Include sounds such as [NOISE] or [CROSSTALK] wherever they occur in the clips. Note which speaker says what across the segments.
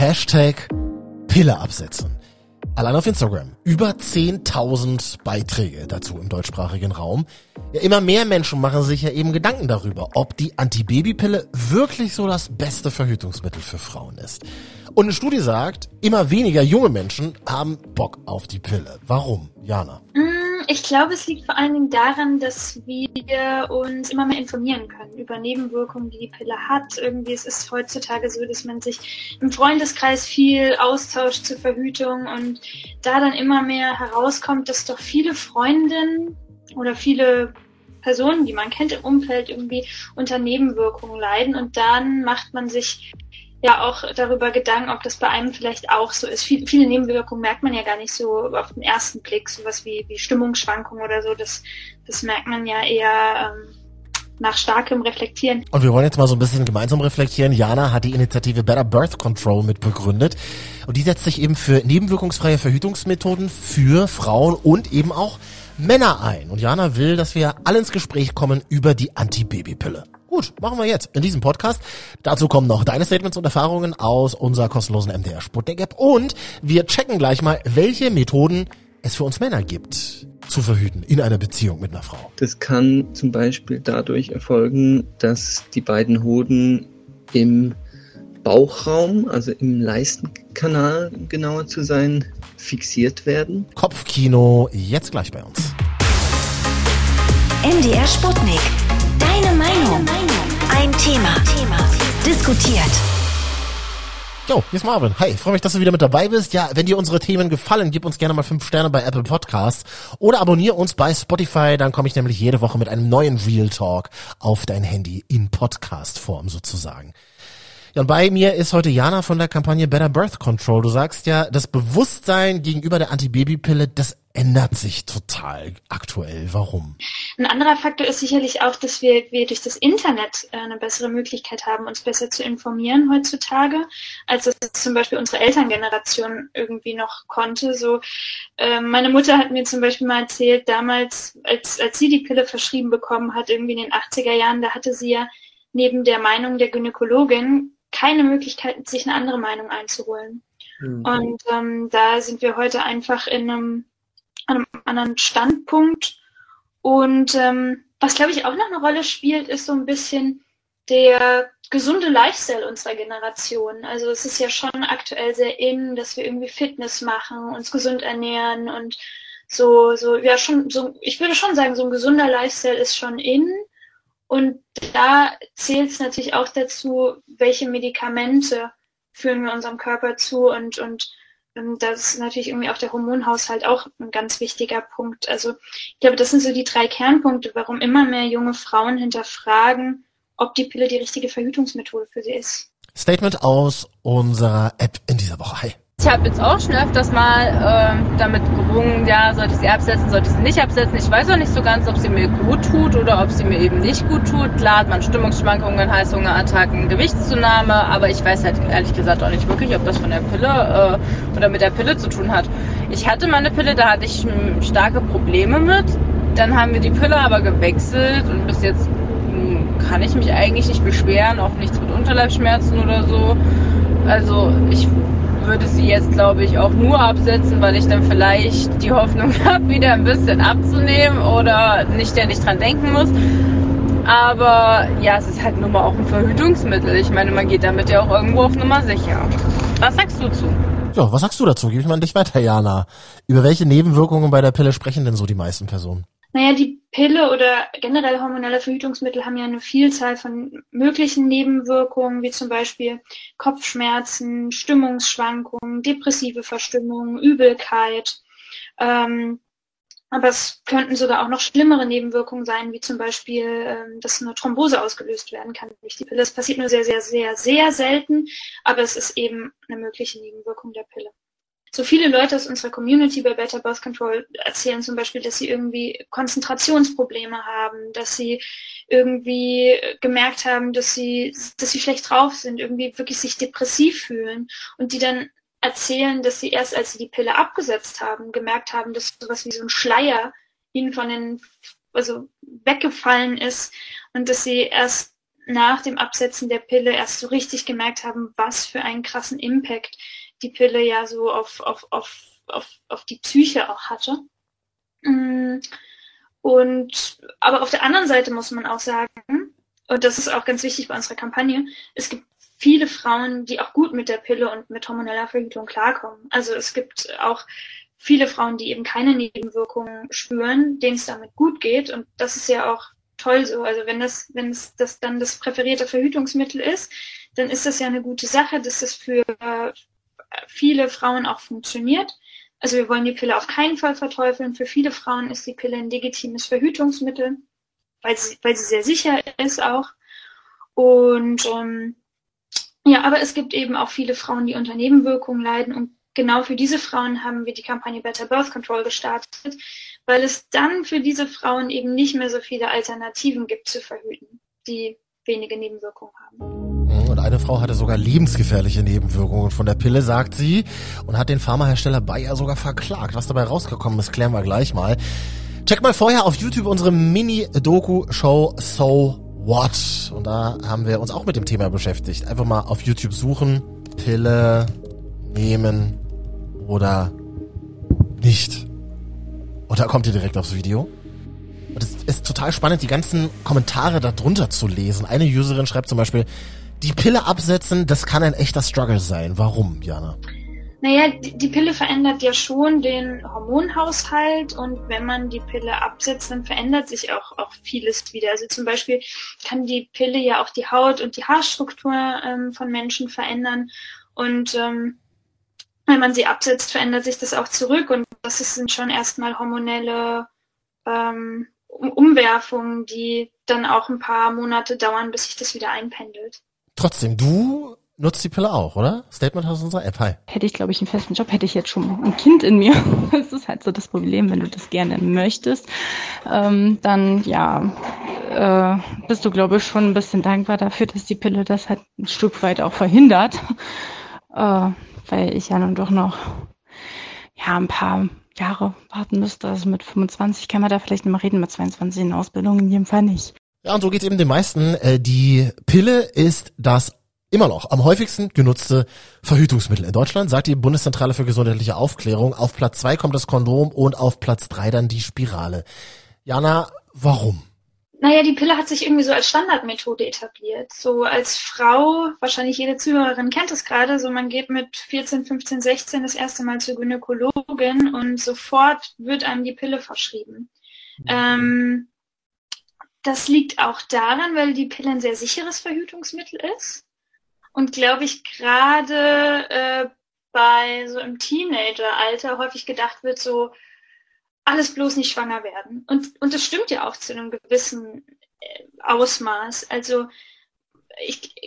Speaker 1: Hashtag Pille absetzen. Allein auf Instagram. Über 10.000 Beiträge dazu im deutschsprachigen Raum. Ja, immer mehr Menschen machen sich ja eben Gedanken darüber, ob die Antibabypille wirklich so das beste Verhütungsmittel für Frauen ist. Und eine Studie sagt, immer weniger junge Menschen haben Bock auf die Pille. Warum, Jana?
Speaker 2: Mm, ich glaube, es liegt vor allen Dingen daran, dass wir uns immer mehr informieren können über Nebenwirkungen, die die Pille hat. Irgendwie ist es heutzutage so, dass man sich im Freundeskreis viel austauscht zur Verhütung und da dann immer mehr herauskommt, dass doch viele Freundinnen oder viele Personen, die man kennt im Umfeld, irgendwie unter Nebenwirkungen leiden und dann macht man sich ja auch darüber Gedanken, ob das bei einem vielleicht auch so ist. Viele, viele Nebenwirkungen merkt man ja gar nicht so auf den ersten Blick, sowas wie, wie Stimmungsschwankungen oder so. Das, das merkt man ja eher ähm, nach starkem Reflektieren.
Speaker 1: Und wir wollen jetzt mal so ein bisschen gemeinsam reflektieren. Jana hat die Initiative Better Birth Control mitbegründet. Und die setzt sich eben für nebenwirkungsfreie Verhütungsmethoden für Frauen und eben auch Männer ein. Und Jana will, dass wir alle ins Gespräch kommen über die Antibabypille. Gut, machen wir jetzt in diesem Podcast. Dazu kommen noch deine Statements und Erfahrungen aus unserer kostenlosen MDR Sputnik App und wir checken gleich mal, welche Methoden es für uns Männer gibt zu verhüten in einer Beziehung mit einer Frau.
Speaker 3: Das kann zum Beispiel dadurch erfolgen, dass die beiden Hoden im Bauchraum, also im Leistenkanal genauer zu sein, fixiert werden.
Speaker 1: Kopfkino jetzt gleich bei uns.
Speaker 4: MDR Sputnik. Deine Meinung. Ein Thema. Thema. Diskutiert.
Speaker 1: Jo, hier ist Marvin. Hi, freue mich, dass du wieder mit dabei bist. Ja, wenn dir unsere Themen gefallen, gib uns gerne mal fünf Sterne bei Apple Podcasts oder abonniere uns bei Spotify, dann komme ich nämlich jede Woche mit einem neuen Real Talk auf dein Handy in Podcast-Form sozusagen. Ja, und bei mir ist heute Jana von der Kampagne Better Birth Control. Du sagst ja, das Bewusstsein gegenüber der Antibabypille, das ändert sich total aktuell. Warum?
Speaker 2: Ein anderer Faktor ist sicherlich auch, dass wir, wir durch das Internet äh, eine bessere Möglichkeit haben, uns besser zu informieren heutzutage, als es zum Beispiel unsere Elterngeneration irgendwie noch konnte. So, äh, meine Mutter hat mir zum Beispiel mal erzählt, damals, als, als sie die Pille verschrieben bekommen hat, irgendwie in den 80er Jahren, da hatte sie ja neben der Meinung der Gynäkologin keine Möglichkeit, sich eine andere Meinung einzuholen. Mhm. Und ähm, da sind wir heute einfach in einem, einem anderen Standpunkt. Und ähm, was, glaube ich, auch noch eine Rolle spielt, ist so ein bisschen der gesunde Lifestyle unserer Generation. Also es ist ja schon aktuell sehr in, dass wir irgendwie Fitness machen, uns gesund ernähren und so, so, ja, schon, so, ich würde schon sagen, so ein gesunder Lifestyle ist schon in. Und da zählt es natürlich auch dazu, welche Medikamente führen wir unserem Körper zu und, und, das ist natürlich irgendwie auch der Hormonhaushalt auch ein ganz wichtiger Punkt. Also ich glaube, das sind so die drei Kernpunkte, warum immer mehr junge Frauen hinterfragen, ob die Pille die richtige Verhütungsmethode für sie ist.
Speaker 1: Statement aus unserer App in dieser Woche. Hi.
Speaker 5: Ich habe jetzt auch schon öfters mal äh, damit gerungen, ja, sollte ich sie absetzen, sollte ich sie nicht absetzen. Ich weiß auch nicht so ganz, ob sie mir gut tut oder ob sie mir eben nicht gut tut. Klar hat man Stimmungsschwankungen, Heißhungerattacken, Gewichtszunahme, aber ich weiß halt ehrlich gesagt auch nicht wirklich, ob das von der Pille äh, oder mit der Pille zu tun hat. Ich hatte meine Pille, da hatte ich starke Probleme mit. Dann haben wir die Pille aber gewechselt und bis jetzt hm, kann ich mich eigentlich nicht beschweren, auch nichts mit Unterleibsschmerzen oder so. Also ich würde sie jetzt, glaube ich, auch nur absetzen, weil ich dann vielleicht die Hoffnung [LAUGHS] habe, wieder ein bisschen abzunehmen oder nicht ständig dran denken muss. Aber ja, es ist halt nun mal auch ein Verhütungsmittel. Ich meine, man geht damit ja auch irgendwo auf Nummer sicher. Was sagst du zu?
Speaker 1: Ja, was sagst du dazu? Gib ich mal an dich weiter, Jana. Über welche Nebenwirkungen bei der Pille sprechen denn so die meisten Personen?
Speaker 2: Naja, die Pille oder generell hormonelle Verhütungsmittel haben ja eine Vielzahl von möglichen Nebenwirkungen, wie zum Beispiel Kopfschmerzen, Stimmungsschwankungen, depressive Verstimmung, Übelkeit. Ähm, aber es könnten sogar auch noch schlimmere Nebenwirkungen sein, wie zum Beispiel, ähm, dass eine Thrombose ausgelöst werden kann durch die Pille. Das passiert nur sehr, sehr, sehr, sehr selten, aber es ist eben eine mögliche Nebenwirkung der Pille so viele Leute aus unserer Community bei Better Birth Control erzählen zum Beispiel, dass sie irgendwie Konzentrationsprobleme haben, dass sie irgendwie gemerkt haben, dass sie, dass sie schlecht drauf sind, irgendwie wirklich sich depressiv fühlen und die dann erzählen, dass sie erst als sie die Pille abgesetzt haben, gemerkt haben, dass sowas wie so ein Schleier ihnen von den, also weggefallen ist und dass sie erst nach dem Absetzen der Pille erst so richtig gemerkt haben, was für einen krassen Impact die Pille ja so auf, auf, auf, auf, auf die Psyche auch hatte. Mm, und aber auf der anderen Seite muss man auch sagen, und das ist auch ganz wichtig bei unserer Kampagne, es gibt viele Frauen, die auch gut mit der Pille und mit hormoneller Verhütung klarkommen. Also es gibt auch viele Frauen, die eben keine Nebenwirkungen spüren, denen es damit gut geht. Und das ist ja auch toll so. Also wenn das, wenn es das dann das präferierte Verhütungsmittel ist, dann ist das ja eine gute Sache, dass das für viele Frauen auch funktioniert. Also wir wollen die Pille auf keinen Fall verteufeln. Für viele Frauen ist die Pille ein legitimes Verhütungsmittel, weil sie, weil sie sehr sicher ist auch. Und ähm, ja, aber es gibt eben auch viele Frauen, die unter Nebenwirkungen leiden und genau für diese Frauen haben wir die Kampagne Better Birth Control gestartet, weil es dann für diese Frauen eben nicht mehr so viele Alternativen gibt zu verhüten, die wenige Nebenwirkungen haben.
Speaker 1: Eine Frau hatte sogar lebensgefährliche Nebenwirkungen von der Pille, sagt sie, und hat den Pharmahersteller Bayer sogar verklagt. Was dabei rausgekommen ist, klären wir gleich mal. Check mal vorher auf YouTube unsere Mini-Doku-Show So What. Und da haben wir uns auch mit dem Thema beschäftigt. Einfach mal auf YouTube suchen, Pille nehmen oder nicht. Und da kommt ihr direkt aufs Video. Und es ist total spannend, die ganzen Kommentare darunter zu lesen. Eine Userin schreibt zum Beispiel, die Pille absetzen, das kann ein echter Struggle sein. Warum, Jana?
Speaker 2: Naja, die, Pille verändert ja schon den Hormonhaushalt und wenn man die Pille absetzt, dann verändert sich auch, auch vieles wieder. Also zum Beispiel kann die Pille ja auch die Haut und die Haarstruktur ähm, von Menschen verändern und ähm, wenn man sie absetzt, verändert sich das auch zurück und das sind schon erstmal hormonelle ähm, Umwerfungen, die dann auch ein paar Monate dauern, bis sich das wieder einpendelt.
Speaker 1: Trotzdem, du nutzt die Pille auch, oder? Statement aus unserer App. Hi.
Speaker 6: Hätte ich, glaube ich, einen festen Job, hätte ich jetzt schon ein Kind in mir. [LAUGHS] Das ist halt so das Problem, wenn du das gerne möchtest, ähm, dann ja, äh, bist du, glaube ich, schon ein bisschen dankbar dafür, dass die Pille das halt ein Stück weit auch verhindert. Äh, weil ich ja nun doch noch ja ein paar Jahre warten müsste. Also mit 25 kann man da vielleicht nicht mehr reden, mit 22 in Ausbildung in jedem Fall nicht.
Speaker 1: Ja, und so geht es eben den meisten. Äh, die Pille ist das immer noch am häufigsten genutzte Verhütungsmittel in Deutschland, sagt die Bundeszentrale für gesundheitliche Aufklärung. Auf Platz zwei kommt das Kondom und auf Platz drei dann die Spirale. Jana, warum?
Speaker 2: Naja, die Pille hat sich irgendwie so als Standardmethode etabliert. So als Frau, wahrscheinlich jede Zuhörerin kennt es gerade, so man geht mit 14, 15, 16 das erste Mal zur Gynäkologin und sofort wird einem die Pille verschrieben. Mhm. Ähm, das liegt auch daran, weil die Pille ein sehr sicheres Verhütungsmittel ist und glaube ich gerade äh, bei so im Teenageralter häufig gedacht wird, so alles bloß nicht schwanger werden. Und, und das stimmt ja auch zu einem gewissen äh, Ausmaß. Also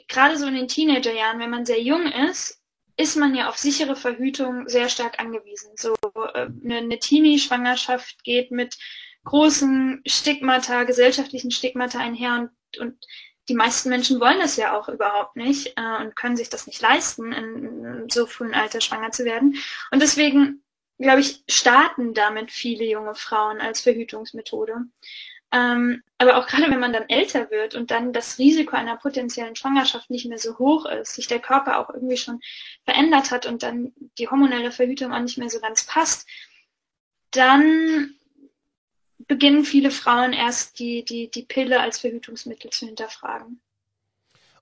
Speaker 2: gerade so in den Teenagerjahren, wenn man sehr jung ist, ist man ja auf sichere Verhütung sehr stark angewiesen. So äh, eine, eine Teenie-Schwangerschaft geht mit großen Stigmata, gesellschaftlichen Stigmata einher und, und die meisten Menschen wollen das ja auch überhaupt nicht äh, und können sich das nicht leisten, in, in so frühen Alter schwanger zu werden. Und deswegen, glaube ich, starten damit viele junge Frauen als Verhütungsmethode. Ähm, aber auch gerade wenn man dann älter wird und dann das Risiko einer potenziellen Schwangerschaft nicht mehr so hoch ist, sich der Körper auch irgendwie schon verändert hat und dann die hormonelle Verhütung auch nicht mehr so ganz passt, dann beginnen viele Frauen erst die, die, die Pille als Verhütungsmittel zu hinterfragen.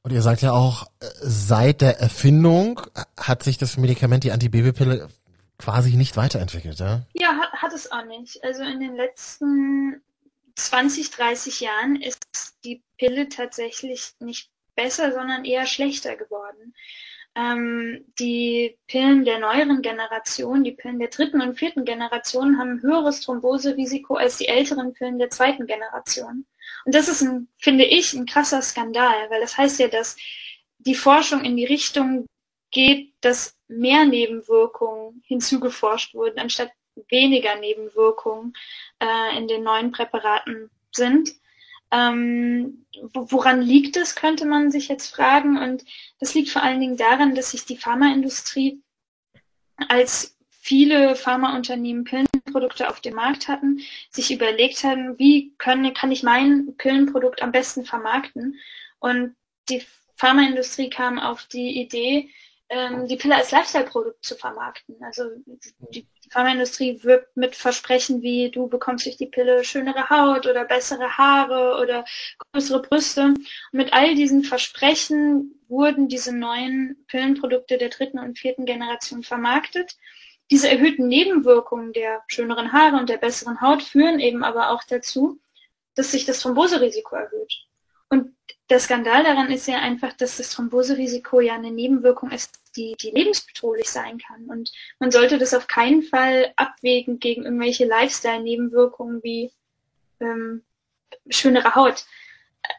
Speaker 1: Und ihr sagt ja auch, äh, seit der Erfindung hat sich das Medikament, die Antibabypille, quasi nicht weiterentwickelt, ja?
Speaker 2: Ja, hat, hat es auch nicht. Also in den letzten 20, 30 Jahren ist die Pille tatsächlich nicht besser, sondern eher schlechter geworden ähm, die Pillen der neueren Generation, die Pillen der dritten und vierten Generation, haben ein höheres Thromboserisiko als die älteren Pillen der zweiten Generation. Und das ist ein, finde ich, ein krasser Skandal, weil das heißt ja, dass die Forschung in die Richtung geht, dass mehr Nebenwirkungen hinzugeforscht wurden, anstatt weniger Nebenwirkungen äh, in den neuen Präparaten sind. Ähm, woran liegt es, könnte man sich jetzt fragen. Und das liegt vor allen Dingen daran, dass sich die Pharmaindustrie als viele Pharmaunternehmen Pillenprodukte auf dem Markt hatten, sich überlegt haben, wie können, kann ich mein Pillenprodukt am besten vermarkten Und die Pharmaindustrie kam auf die Idee, ähm, die Pille als Lifestyle-Produkt zu vermarkten. Also die, Pharmaindustrie wirbt mit Versprechen wie du bekommst durch die Pille schönere Haut oder bessere Haare oder größere Brüste. Und mit all diesen Versprechen wurden diese neuen Pillenprodukte der dritten und vierten Generation vermarktet. Diese erhöhten Nebenwirkungen der schöneren Haare und der besseren Haut führen eben aber auch dazu, dass sich das Thromboserisiko erhöht. Und der Skandal daran ist ja einfach, dass das Thromboserisiko ja eine Nebenwirkung ist, die, die lebensbedrohlich sein kann. Und man sollte das auf keinen Fall abwägen gegen irgendwelche Lifestyle-Nebenwirkungen wie ähm, schönere Haut.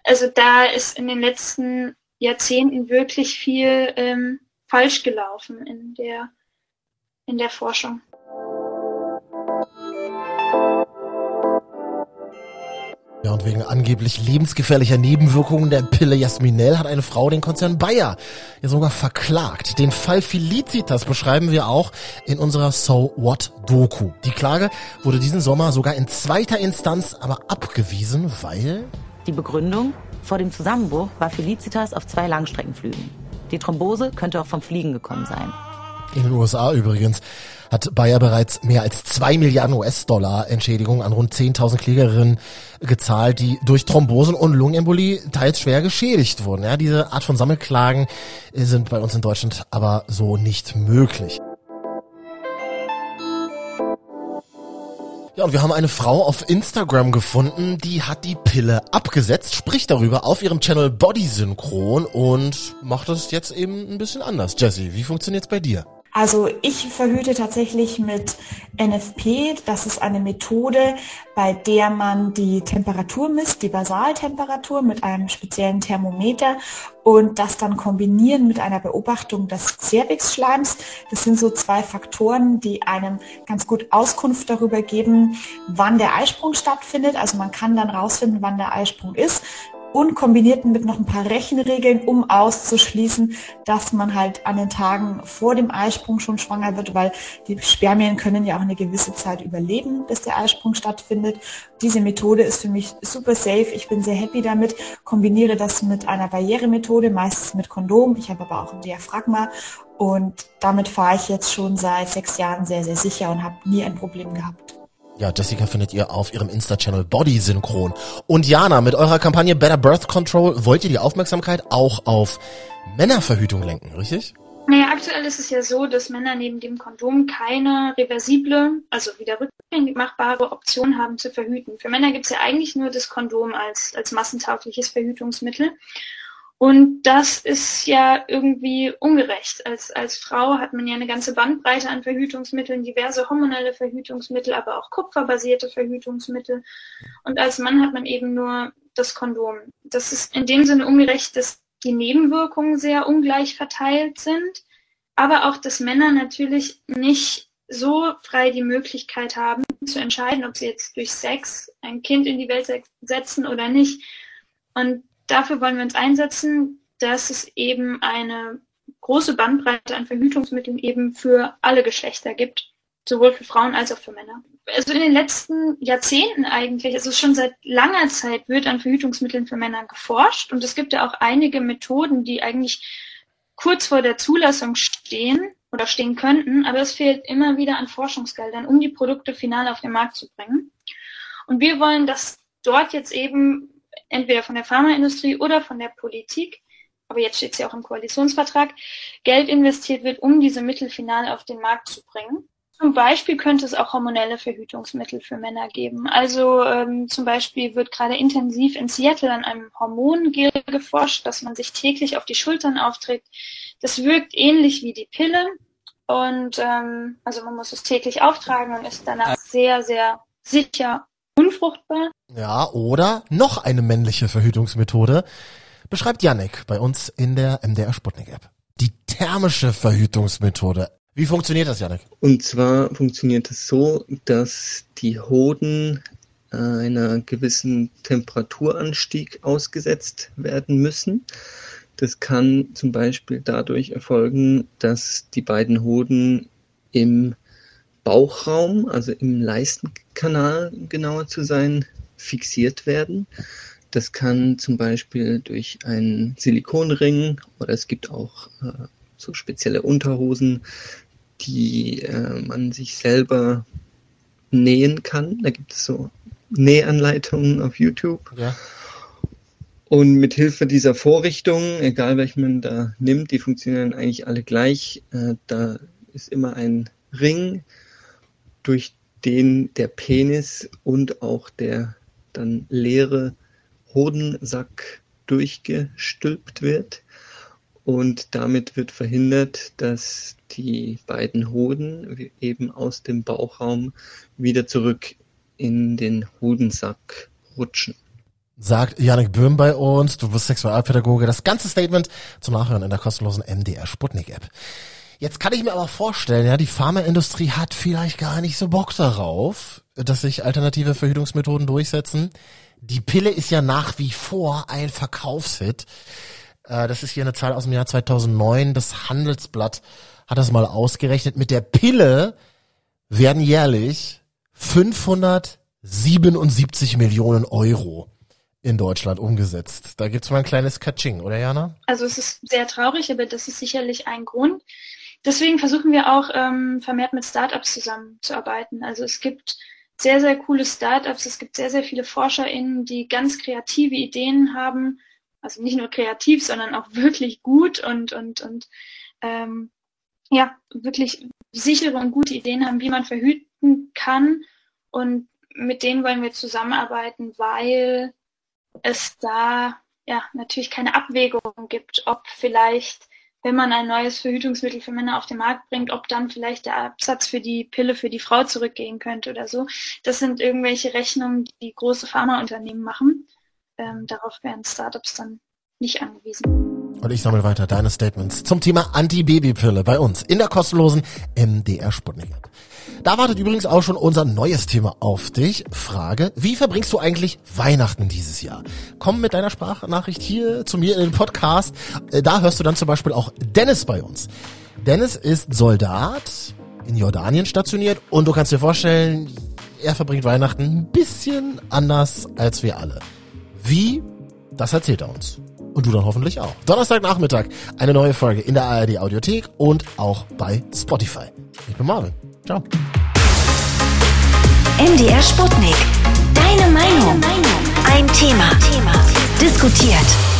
Speaker 2: Also da ist in den letzten Jahrzehnten wirklich viel ähm, falsch gelaufen in der, in der Forschung.
Speaker 1: Ja, und wegen angeblich lebensgefährlicher Nebenwirkungen der Pille Jasminell hat eine Frau den Konzern Bayer ja sogar verklagt. Den Fall Felicitas beschreiben wir auch in unserer So What Doku. Die Klage wurde diesen Sommer sogar in zweiter Instanz aber abgewiesen, weil...
Speaker 7: Die Begründung? Vor dem Zusammenbruch war Felicitas auf zwei Langstreckenflügen. Die Thrombose könnte auch vom Fliegen gekommen sein.
Speaker 1: In den USA übrigens hat Bayer bereits mehr als zwei Milliarden US-Dollar Entschädigung an rund 10.000 Klägerinnen gezahlt, die durch Thrombosen und Lungenembolie teils schwer geschädigt wurden. Ja, diese Art von Sammelklagen sind bei uns in Deutschland aber so nicht möglich. Ja, und wir haben eine Frau auf Instagram gefunden, die hat die Pille abgesetzt, spricht darüber auf ihrem Channel Body Synchron und macht das jetzt eben ein bisschen anders. Jessie, wie funktioniert's bei dir?
Speaker 8: Also ich verhüte tatsächlich mit NFP. Das ist eine Methode, bei der man die Temperatur misst, die Basaltemperatur mit einem speziellen Thermometer und das dann kombinieren mit einer Beobachtung des Cervixschleims. Das sind so zwei Faktoren, die einem ganz gut Auskunft darüber geben, wann der Eisprung stattfindet. Also man kann dann rausfinden, wann der Eisprung ist und kombiniert mit noch ein paar Rechenregeln, um auszuschließen, dass man halt an den Tagen vor dem Eisprung schon schwanger wird, weil die Spermien können ja auch eine gewisse Zeit überleben, bis der Eisprung stattfindet. Diese Methode ist für mich super safe. Ich bin sehr happy damit. Kombiniere das mit einer Barrieremethode, meistens mit Kondom. Ich habe aber auch ein Diaphragma und damit fahre ich jetzt schon seit sechs Jahren sehr, sehr sicher und habe nie ein Problem gehabt.
Speaker 1: Ja, Jessica findet ihr auf ihrem Insta-Channel Body Synchron. Und Jana, mit eurer Kampagne Better Birth Control wollt ihr die Aufmerksamkeit auch auf Männerverhütung lenken, richtig?
Speaker 2: Naja, aktuell ist es ja so, dass Männer neben dem Kondom keine reversible, also wieder rückgängig machbare Option haben zu verhüten. Für Männer gibt es ja eigentlich nur das Kondom als, als massentaugliches Verhütungsmittel. Und das ist ja irgendwie ungerecht. Als, als Frau hat man ja eine ganze Bandbreite an Verhütungsmitteln, diverse hormonelle Verhütungsmittel, aber auch kupferbasierte Verhütungsmittel. Und als Mann hat man eben nur das Kondom. Das ist in dem Sinne ungerecht, dass die Nebenwirkungen sehr ungleich verteilt sind, aber auch, dass Männer natürlich nicht so frei die Möglichkeit haben zu entscheiden, ob sie jetzt durch Sex ein Kind in die Welt setzen oder nicht. Und dafür wollen wir uns einsetzen, dass es eben eine große Bandbreite an Verhütungsmitteln eben für alle Geschlechter gibt, sowohl für Frauen als auch für Männer. Also in den letzten Jahrzehnten eigentlich, also schon seit langer Zeit wird an Verhütungsmitteln für Männer geforscht und es gibt ja auch einige Methoden, die eigentlich kurz vor der Zulassung stehen oder stehen könnten, aber es fehlt immer wieder an Forschungsgeldern, um die Produkte final auf den Markt zu bringen. Und wir wollen, dass dort jetzt eben entweder von der Pharmaindustrie oder von der Politik, aber jetzt steht es ja auch im Koalitionsvertrag, Geld investiert wird, um diese Mittel final auf den Markt zu bringen. Zum Beispiel könnte es auch hormonelle Verhütungsmittel für Männer geben. Also ähm, zum Beispiel wird gerade intensiv in Seattle an einem Hormongel geforscht, dass man sich täglich auf die Schultern aufträgt. Das wirkt ähnlich wie die Pille und ähm, also man muss es täglich auftragen und ist danach sehr, sehr sicher unfruchtbar.
Speaker 1: Ja, oder noch eine männliche Verhütungsmethode beschreibt Yannick bei uns in der MDR Sputnik App. Die thermische Verhütungsmethode. Wie funktioniert das, Yannick?
Speaker 3: Und zwar funktioniert es so, dass die Hoden einer gewissen Temperaturanstieg ausgesetzt werden müssen. Das kann zum Beispiel dadurch erfolgen, dass die beiden Hoden im Bauchraum, also im Leistenkanal genauer zu sein, fixiert werden. Das kann zum Beispiel durch einen Silikonring oder es gibt auch äh, so spezielle Unterhosen, die äh, man sich selber nähen kann. Da gibt es so Nähanleitungen auf YouTube.
Speaker 1: Ja.
Speaker 3: Und mit Hilfe dieser Vorrichtung, egal welche man da nimmt, die funktionieren eigentlich alle gleich. Äh, da ist immer ein Ring, durch den der Penis und auch der dann leere Hodensack durchgestülpt wird. Und damit wird verhindert, dass die beiden Hoden eben aus dem Bauchraum wieder zurück in den Hodensack rutschen.
Speaker 1: Sagt Janik Böhm bei uns, du bist Sexualpädagoge. Das ganze Statement zum Nachhören in der kostenlosen MDR Sputnik App. Jetzt kann ich mir aber vorstellen, ja, die Pharmaindustrie hat vielleicht gar nicht so Bock darauf, dass sich alternative Verhütungsmethoden durchsetzen. Die Pille ist ja nach wie vor ein Verkaufshit. Äh, das ist hier eine Zahl aus dem Jahr 2009. Das Handelsblatt hat das mal ausgerechnet. Mit der Pille werden jährlich 577 Millionen Euro in Deutschland umgesetzt. Da gibt's mal ein kleines Katsching, oder Jana?
Speaker 2: Also es ist sehr traurig, aber das ist sicherlich ein Grund. Deswegen versuchen wir auch ähm, vermehrt mit Startups zusammenzuarbeiten. Also es gibt sehr, sehr coole Startups, es gibt sehr, sehr viele ForscherInnen, die ganz kreative Ideen haben. Also nicht nur kreativ, sondern auch [LAUGHS] wirklich gut und, und, und ähm, ja, wirklich sichere und gute Ideen haben, wie man verhüten kann. Und mit denen wollen wir zusammenarbeiten, weil es da ja natürlich keine Abwägung gibt, ob vielleicht, wenn man ein neues Verhütungsmittel für Männer auf den Markt bringt, ob dann vielleicht der Absatz für die Pille für die Frau zurückgehen könnte oder so. Das sind irgendwelche Rechnungen, die große Pharmaunternehmen machen. Ähm, darauf werden Startups dann nicht angewiesen.
Speaker 1: Und ich sammle weiter deine Statements zum Thema Anti-Baby-Pille bei uns in der kostenlosen MDR Sputnik. Da wartet übrigens auch schon unser neues Thema auf dich. Frage, wie verbringst du eigentlich Weihnachten dieses Jahr? Komm mit deiner Sprachnachricht hier zu mir in den Podcast. Äh, da hörst du dann zum Beispiel auch Dennis bei uns. Dennis ist Soldat in Jordanien stationiert und du kannst dir vorstellen, er verbringt Weihnachten ein bisschen anders als wir alle. Wie? Das erzählt er uns. Und du dann hoffentlich auch. Donnerstagnachmittag eine neue Folge in der ARD Audiothek und auch bei Spotify. Ich bin Marvin. Ciao.
Speaker 4: MDR Sputnik. Deine Meinung. Ein Thema. Diskutiert.